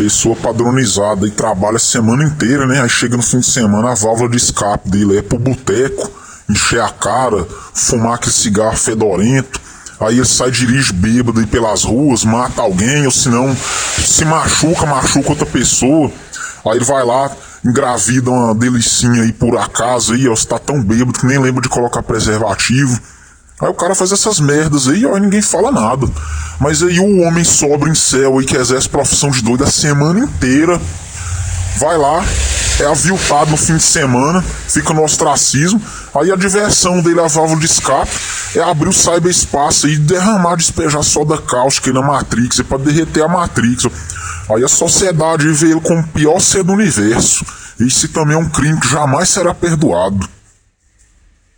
Pessoa padronizada e trabalha a semana inteira, né? Aí chega no fim de semana, a válvula de escape dele é pro boteco, encher a cara, fumar aquele cigarro fedorento. Aí ele sai, dirige bêbado aí pelas ruas, mata alguém, ou se não, se machuca, machuca outra pessoa. Aí ele vai lá, engravida uma delicinha aí por acaso aí, ó, você tá tão bêbado que nem lembra de colocar preservativo. Aí o cara faz essas merdas aí, ó, e ninguém fala nada. Mas aí o homem sobra em céu aí que exerce profissão de doido a semana inteira, vai lá, é aviltado no fim de semana, fica no ostracismo. Aí a diversão dele, a válvula de escape, é abrir o cyberspace e derramar, despejar soda cáustica na Matrix, é pra derreter a Matrix. Aí a sociedade vê ele como o pior ser do universo. Isso também é um crime que jamais será perdoado.